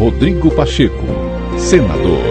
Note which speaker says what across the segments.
Speaker 1: Rodrigo Pacheco, senador.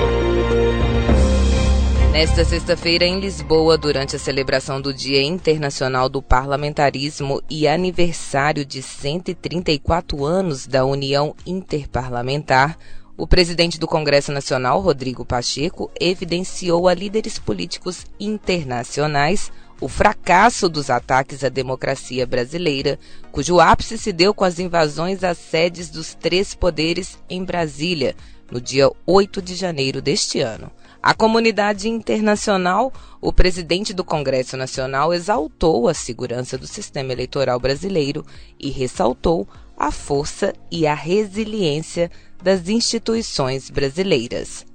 Speaker 2: Nesta sexta-feira, em Lisboa, durante a celebração do Dia Internacional do Parlamentarismo e aniversário de 134 anos da União Interparlamentar, o presidente do Congresso Nacional, Rodrigo Pacheco, evidenciou a líderes políticos internacionais o fracasso dos ataques à democracia brasileira, cujo ápice se deu com as invasões às sedes dos três poderes em Brasília, no dia 8 de janeiro deste ano. A comunidade internacional, o presidente do Congresso Nacional exaltou a segurança do sistema eleitoral brasileiro e ressaltou a força e a resiliência das instituições brasileiras.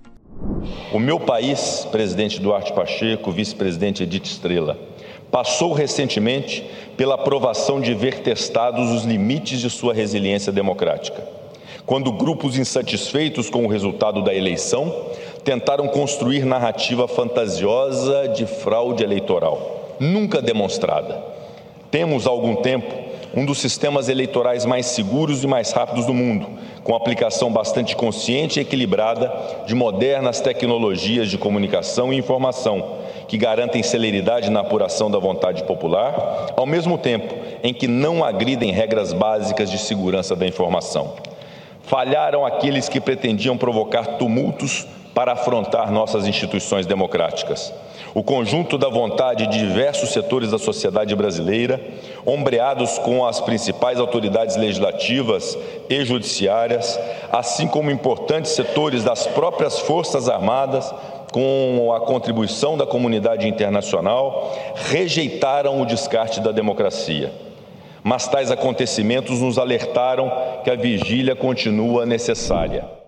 Speaker 3: O meu país, presidente Duarte Pacheco, vice-presidente Edith Estrela, passou recentemente pela aprovação de ver testados os limites de sua resiliência democrática. Quando grupos insatisfeitos com o resultado da eleição tentaram construir narrativa fantasiosa de fraude eleitoral, nunca demonstrada. Temos há algum tempo um dos sistemas eleitorais mais seguros e mais rápidos do mundo, com aplicação bastante consciente e equilibrada de modernas tecnologias de comunicação e informação, que garantem celeridade na apuração da vontade popular, ao mesmo tempo em que não agridem regras básicas de segurança da informação. Falharam aqueles que pretendiam provocar tumultos para afrontar nossas instituições democráticas. O conjunto da vontade de diversos setores da sociedade brasileira, ombreados com as principais autoridades legislativas e judiciárias, assim como importantes setores das próprias Forças Armadas, com a contribuição da comunidade internacional, rejeitaram o descarte da democracia. Mas tais acontecimentos nos alertaram que a vigília continua necessária.